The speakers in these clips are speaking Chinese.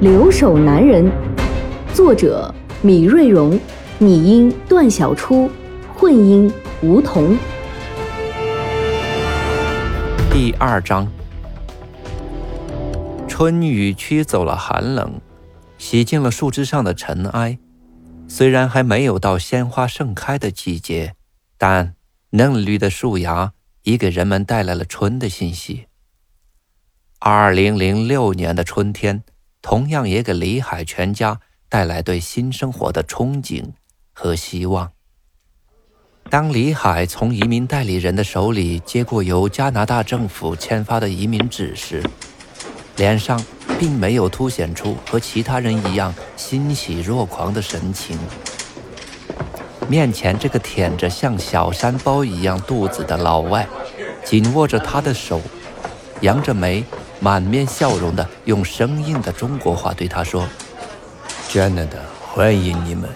留守男人》，作者米瑞荣，拟音段小初，混音吴桐。第二章，春雨驱走了寒冷，洗净了树枝上的尘埃。虽然还没有到鲜花盛开的季节，但。嫩绿的树芽已给人们带来了春的信息。二零零六年的春天，同样也给李海全家带来对新生活的憧憬和希望。当李海从移民代理人的手里接过由加拿大政府签发的移民纸时，脸上并没有凸显出和其他人一样欣喜若狂的神情。面前这个舔着像小山包一样肚子的老外，紧握着他的手，扬着眉，满面笑容的用生硬的中国话对他说：“Canada，欢迎你们。”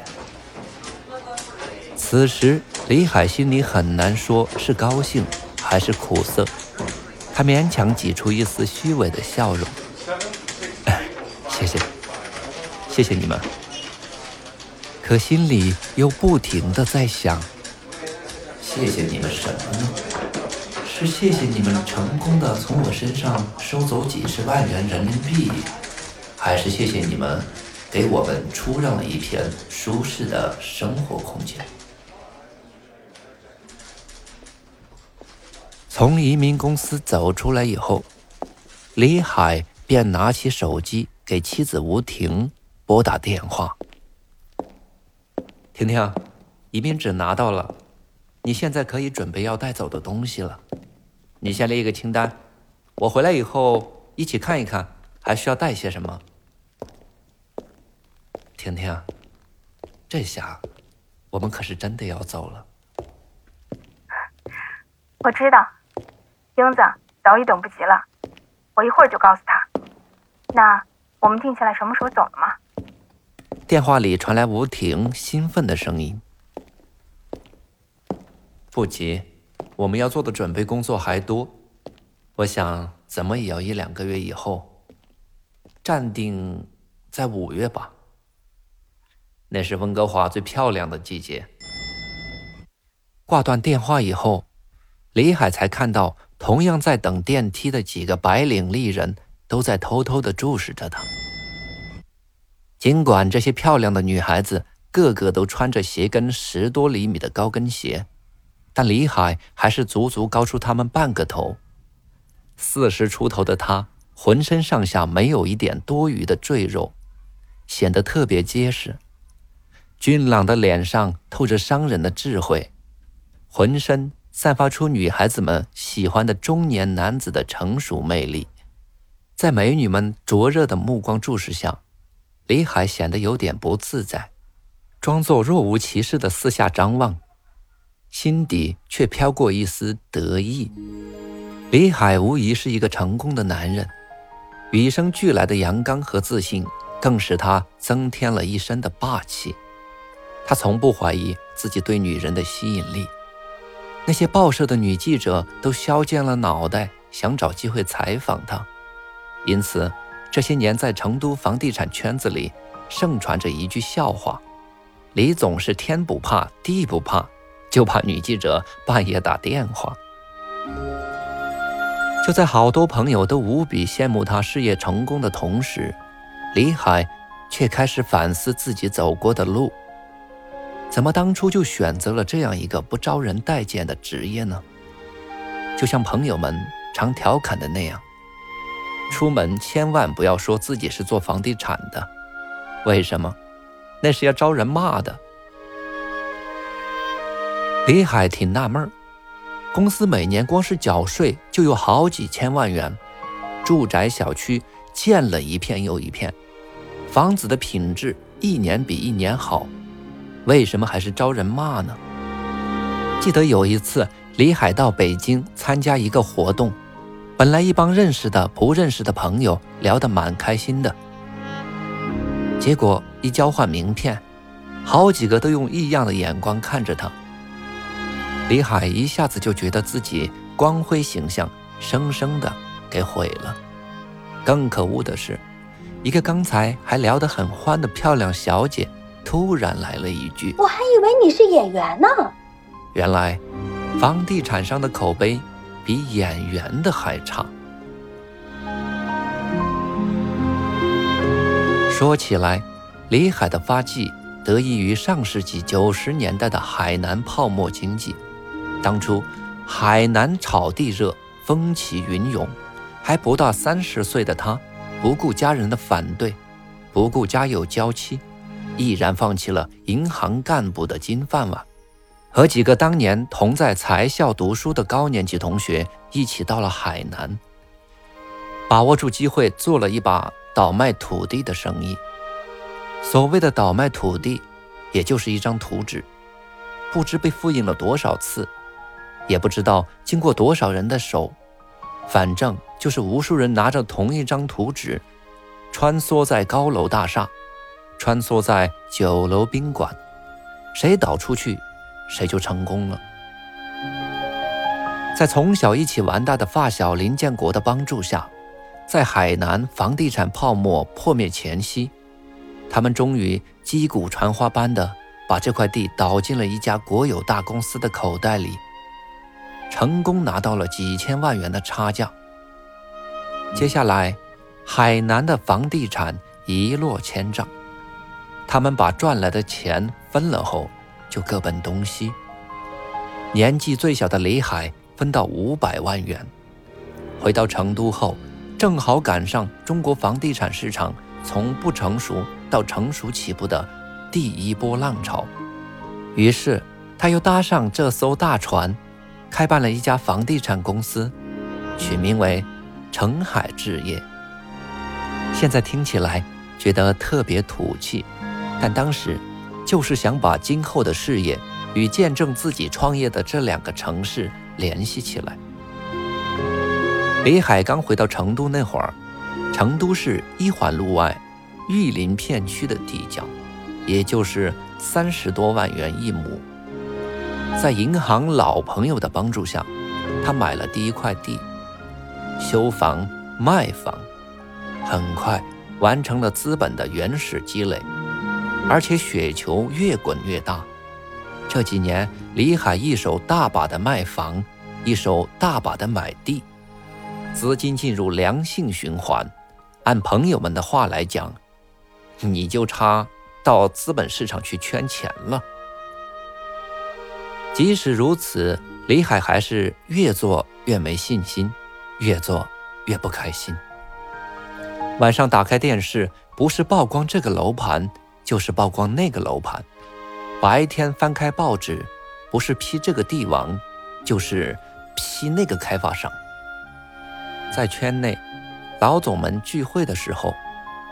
此时，李海心里很难说是高兴还是苦涩，他勉强挤出一丝虚伪的笑容：“ 谢谢，谢谢你们。”可心里又不停的在想：谢谢你们什么呢？是谢谢你们成功的从我身上收走几十万元人民币，还是谢谢你们给我们出让了一片舒适的生活空间？从移民公司走出来以后，李海便拿起手机给妻子吴婷拨打电话。婷婷，移民纸拿到了，你现在可以准备要带走的东西了。你先列一个清单，我回来以后一起看一看，还需要带些什么。婷婷，这下我们可是真的要走了。我知道，英子早已等不及了，我一会儿就告诉他。那我们定下来什么时候走了吗？电话里传来吴婷兴奋的声音：“不急，我们要做的准备工作还多。我想，怎么也要一两个月以后，暂定在五月吧。那是温哥华最漂亮的季节。”挂断电话以后，李海才看到，同样在等电梯的几个白领丽人都在偷偷的注视着他。尽管这些漂亮的女孩子个个都穿着鞋跟十多厘米的高跟鞋，但李海还是足足高出他们半个头。四十出头的他，浑身上下没有一点多余的赘肉，显得特别结实。俊朗的脸上透着商人的智慧，浑身散发出女孩子们喜欢的中年男子的成熟魅力。在美女们灼热的目光注视下。李海显得有点不自在，装作若无其事的四下张望，心底却飘过一丝得意。李海无疑是一个成功的男人，与生俱来的阳刚和自信，更使他增添了一身的霸气。他从不怀疑自己对女人的吸引力，那些报社的女记者都削尖了脑袋想找机会采访他，因此。这些年，在成都房地产圈子里，盛传着一句笑话：李总是天不怕地不怕，就怕女记者半夜打电话。就在好多朋友都无比羡慕他事业成功的同时，李海却开始反思自己走过的路：怎么当初就选择了这样一个不招人待见的职业呢？就像朋友们常调侃的那样。出门千万不要说自己是做房地产的，为什么？那是要招人骂的。李海挺纳闷儿，公司每年光是缴税就有好几千万元，住宅小区建了一片又一片，房子的品质一年比一年好，为什么还是招人骂呢？记得有一次，李海到北京参加一个活动，本来一帮认识的、不认识的朋友聊得蛮开心的，结果一交换名片，好几个都用异样的眼光看着他。李海一下子就觉得自己光辉形象生生的给毁了。更可恶的是。一个刚才还聊得很欢的漂亮小姐，突然来了一句：“我还以为你是演员呢。”原来，房地产商的口碑比演员的还差。说起来，李海的发迹得益于上世纪九十年代的海南泡沫经济。当初，海南炒地热，风起云涌，还不到三十岁的他。不顾家人的反对，不顾家有娇妻，毅然放弃了银行干部的金饭碗，和几个当年同在财校读书的高年级同学一起到了海南，把握住机会做了一把倒卖土地的生意。所谓的倒卖土地，也就是一张图纸，不知被复印了多少次，也不知道经过多少人的手。反正就是无数人拿着同一张图纸，穿梭在高楼大厦，穿梭在酒楼宾馆，谁倒出去，谁就成功了。在从小一起玩大的发小林建国的帮助下，在海南房地产泡沫破灭前夕，他们终于击鼓传花般的把这块地倒进了一家国有大公司的口袋里。成功拿到了几千万元的差价。接下来，海南的房地产一落千丈，他们把赚来的钱分了后，就各奔东西。年纪最小的李海分到五百万元，回到成都后，正好赶上中国房地产市场从不成熟到成熟起步的第一波浪潮，于是他又搭上这艘大船。开办了一家房地产公司，取名为“澄海置业”。现在听起来觉得特别土气，但当时就是想把今后的事业与见证自己创业的这两个城市联系起来。李海刚回到成都那会儿，成都市一环路外玉林片区的地价，也就是三十多万元一亩。在银行老朋友的帮助下，他买了第一块地，修房卖房，很快完成了资本的原始积累，而且雪球越滚越大。这几年，李海一手大把的卖房，一手大把的买地，资金进入良性循环。按朋友们的话来讲，你就差到资本市场去圈钱了。即使如此，李海还是越做越没信心，越做越不开心。晚上打开电视，不是曝光这个楼盘，就是曝光那个楼盘；白天翻开报纸，不是批这个帝王，就是批那个开发商。在圈内，老总们聚会的时候，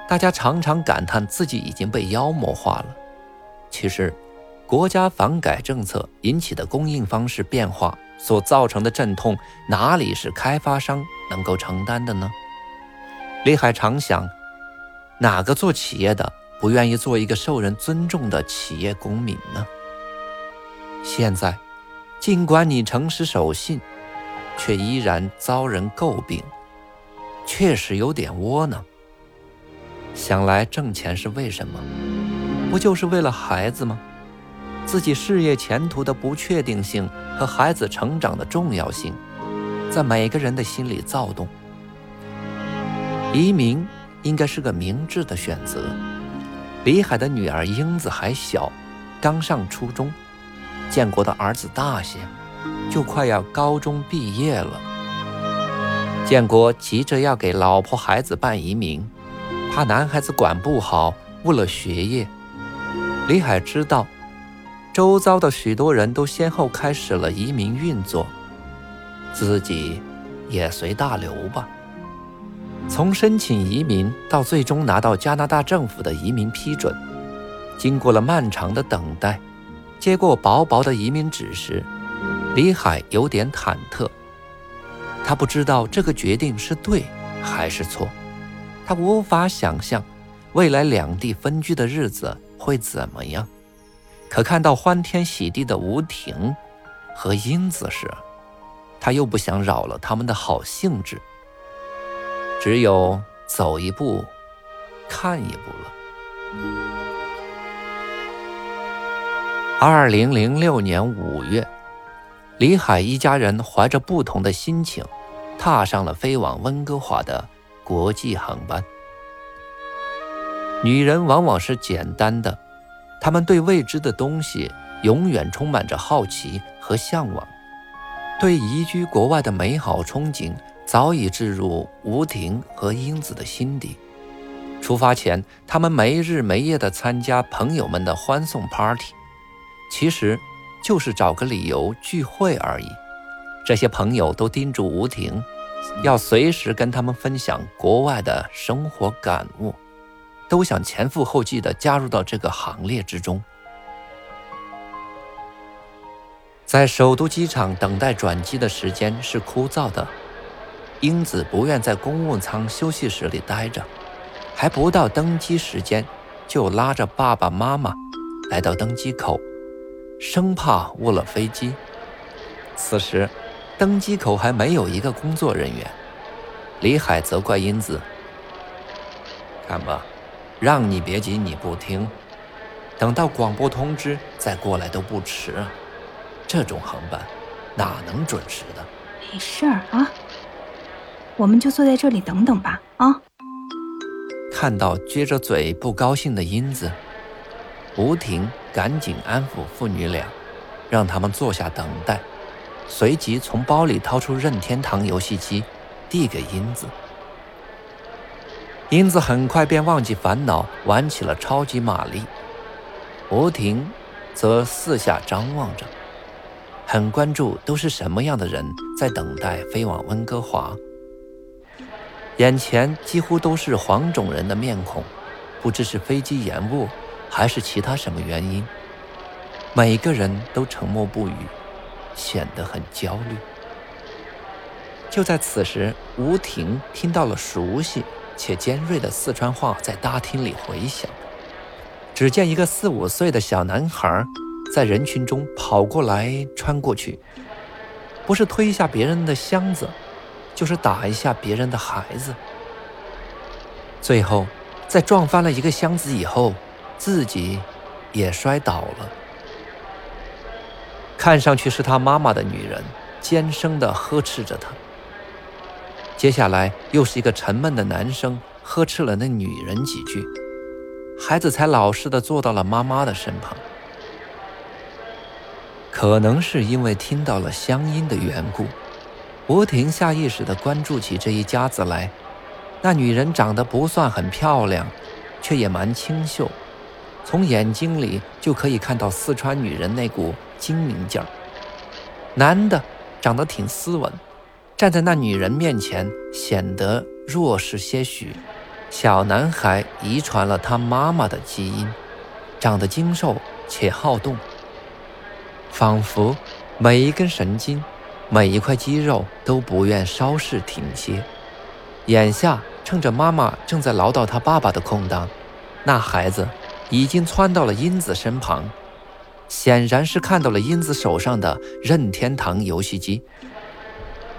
大家常常感叹自己已经被妖魔化了。其实。国家房改政策引起的供应方式变化所造成的阵痛，哪里是开发商能够承担的呢？李海常想，哪个做企业的不愿意做一个受人尊重的企业公民呢？现在，尽管你诚实守信，却依然遭人诟病，确实有点窝囊。想来挣钱是为什么？不就是为了孩子吗？自己事业前途的不确定性和孩子成长的重要性，在每个人的心里躁动。移民应该是个明智的选择。李海的女儿英子还小，刚上初中；建国的儿子大些，就快要高中毕业了。建国急着要给老婆孩子办移民，怕男孩子管不好，误了学业。李海知道。周遭的许多人都先后开始了移民运作，自己也随大流吧。从申请移民到最终拿到加拿大政府的移民批准，经过了漫长的等待，接过薄薄的移民纸时，李海有点忐忑。他不知道这个决定是对还是错，他无法想象未来两地分居的日子会怎么样。可看到欢天喜地的吴婷和英子时，他又不想扰了他们的好兴致。只有走一步，看一步了。二零零六年五月，李海一家人怀着不同的心情，踏上了飞往温哥华的国际航班。女人往往是简单的，他们对未知的东西永远充满着好奇和向往，对移居国外的美好憧憬。早已置入吴婷和英子的心底。出发前，他们没日没夜地参加朋友们的欢送 party，其实就是找个理由聚会而已。这些朋友都叮嘱吴婷，要随时跟他们分享国外的生活感悟，都想前赴后继地加入到这个行列之中。在首都机场等待转机的时间是枯燥的。英子不愿在公务舱休息室里待着，还不到登机时间，就拉着爸爸妈妈来到登机口，生怕误了飞机。此时，登机口还没有一个工作人员。李海责怪英子：“看吧，让你别急，你不听，等到广播通知再过来都不迟。这种航班哪能准时的？”没事儿啊。我们就坐在这里等等吧，啊！看到撅着嘴不高兴的英子，吴婷赶紧安抚父女俩，让他们坐下等待，随即从包里掏出任天堂游戏机，递给英子。英子很快便忘记烦恼，玩起了超级玛丽。吴婷则四下张望着，很关注都是什么样的人在等待飞往温哥华。眼前几乎都是黄种人的面孔，不知是飞机延误，还是其他什么原因，每个人都沉默不语，显得很焦虑。就在此时，吴婷听到了熟悉且尖锐的四川话在大厅里回响。只见一个四五岁的小男孩在人群中跑过来穿过去，不是推一下别人的箱子。就是打一下别人的孩子，最后在撞翻了一个箱子以后，自己也摔倒了。看上去是他妈妈的女人尖声地呵斥着他。接下来又是一个沉闷的男生呵斥了那女人几句，孩子才老实的坐到了妈妈的身旁。可能是因为听到了乡音的缘故。吴婷下意识的关注起这一家子来，那女人长得不算很漂亮，却也蛮清秀，从眼睛里就可以看到四川女人那股精明劲儿。男的长得挺斯文，站在那女人面前显得弱势些许。小男孩遗传了他妈妈的基因，长得精瘦且好动，仿佛每一根神经。每一块肌肉都不愿稍事停歇。眼下趁着妈妈正在唠叨他爸爸的空档，那孩子已经窜到了英子身旁，显然是看到了英子手上的任天堂游戏机。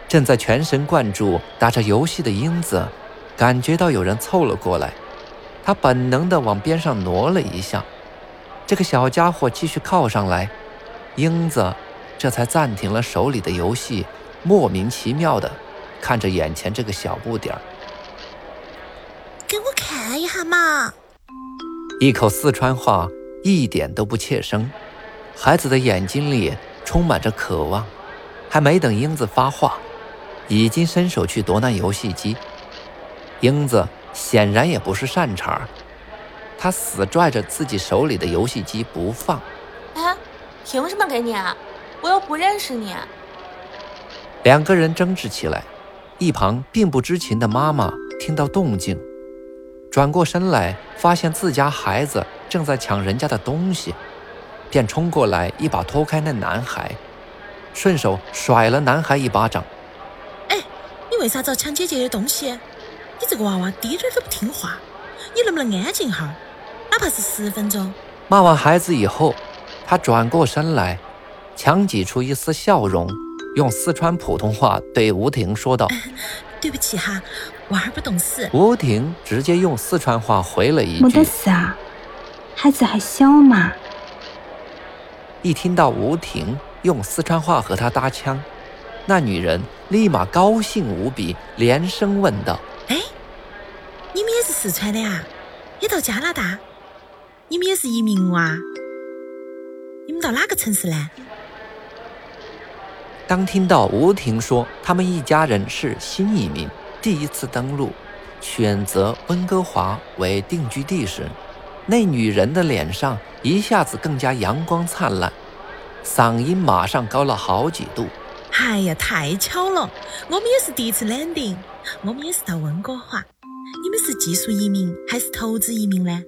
正在全神贯注打着游戏的英子，感觉到有人凑了过来，他本能地往边上挪了一下。这个小家伙继续靠上来，英子。这才暂停了手里的游戏，莫名其妙的看着眼前这个小不点儿。给我看一下嘛！一口四川话一点都不怯生，孩子的眼睛里充满着渴望。还没等英子发话，已经伸手去夺那游戏机。英子显然也不是善茬，他死拽着自己手里的游戏机不放。哎，凭什么给你啊？我又不认识你。两个人争执起来，一旁并不知情的妈妈听到动静，转过身来，发现自家孩子正在抢人家的东西，便冲过来一把拖开那男孩，顺手甩了男孩一巴掌。哎，你为啥子要抢姐姐的东西？你这个娃娃滴点儿都不听话，你能不能安静哈？哪怕是十分钟。骂完孩子以后，他转过身来，强挤出一丝笑容。用四川普通话对吴婷说道：“ 对不起哈，娃儿不懂事。”吴婷直接用四川话回了一句：“没得事啊，孩子还小嘛。”一听到吴婷用四川话和他搭腔，那女人立马高兴无比，连声问道：“哎，你们也是四川的呀？也到加拿大？你们也是移民哇？你们到哪个城市呢？”当听到吴婷说他们一家人是新移民，第一次登陆，选择温哥华为定居地时，那女人的脸上一下子更加阳光灿烂，嗓音马上高了好几度。哎呀，太巧了，我们也是第一次 landing，我们也是到温哥华。你们是技术移民还是投资移民呢？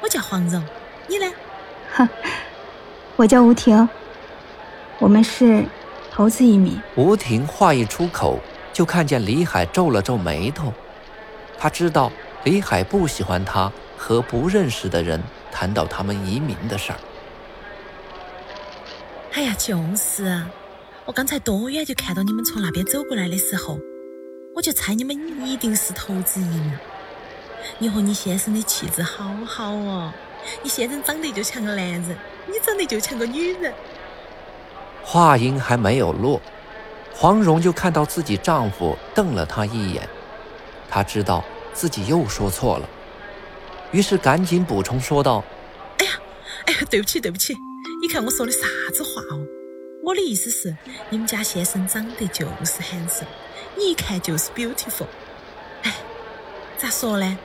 我叫黄蓉，你呢？哼，我叫吴婷，我们是。投资移民。吴婷话一出口，就看见李海皱了皱眉头。他知道李海不喜欢他和不认识的人谈到他们移民的事儿。哎呀，就是啊！我刚才多远就看到你们从那边走过来的时候，我就猜你们一定是投资移民。你和你先生的气质好好哦，你先生长得就像个男人，你长得就像个女人。话音还没有落，黄蓉就看到自己丈夫瞪了她一眼，她知道自己又说错了，于是赶紧补充说道：“哎呀，哎呀，对不起，对不起，你看我说的啥子话哦？我的意思是，你们家先生长得就是 handsome，你一看就是 beautiful。哎，咋说呢？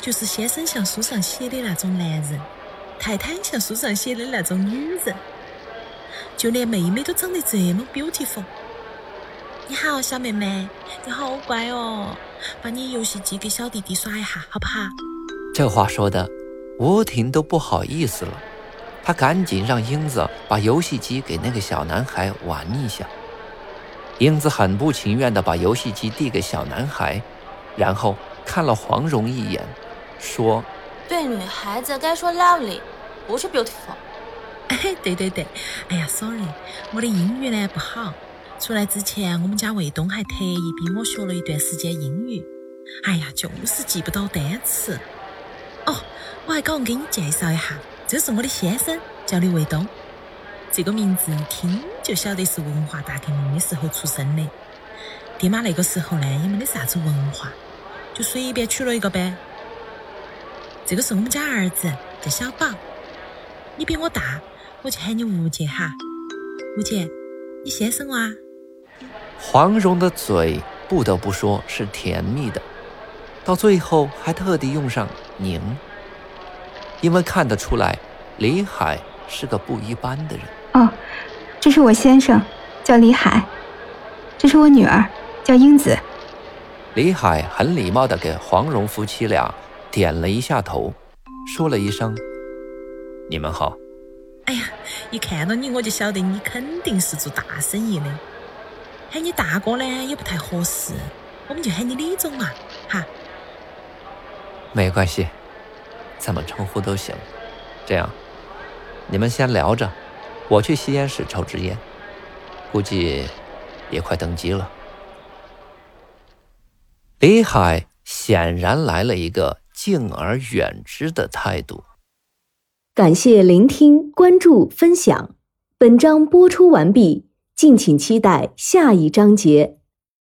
就是先生像书上写的那种男人，太太像书上写的那种女人。”就连妹妹都长得这么 beautiful。你好，小妹妹，你好乖哦。把你游戏机给小弟弟耍一下，好不好？这话说的，吴婷都不好意思了。她赶紧让英子把游戏机给那个小男孩玩一下。英子很不情愿地把游戏机递给小男孩，然后看了黄蓉一眼，说：“对女孩子该说 lovely，不是 beautiful。”哎，对对对，哎呀，sorry，我的英语呢不好。出来之前，我们家卫东还特意逼我学了一段时间英语。哎呀，就是记不到单词。哦，我还搞忘给你介绍一下，这是我的先生，叫李卫东。这个名字一听就晓得是文化大革命的时候出生的。爹妈那个时候呢，也没得啥子文化，就随便取了一个呗。这个是我们家儿子，叫小宝。你比我大。我就喊你吴姐哈，吴姐，你先生哇？黄蓉的嘴不得不说是甜蜜的，到最后还特地用上“您”，因为看得出来李海是个不一般的人。哦，这是我先生，叫李海，这是我女儿，叫英子。李海很礼貌地给黄蓉夫妻俩点了一下头，说了一声：“你们好。”哎呀，一看到你我就晓得你肯定是做大生意的。喊你大哥呢也不太合适，我们就喊你李总嘛，哈。没关系，怎么称呼都行。这样，你们先聊着，我去吸烟室抽支烟。估计也快登机了。李海显然来了一个敬而远之的态度。感谢聆听、关注、分享，本章播出完毕，敬请期待下一章节。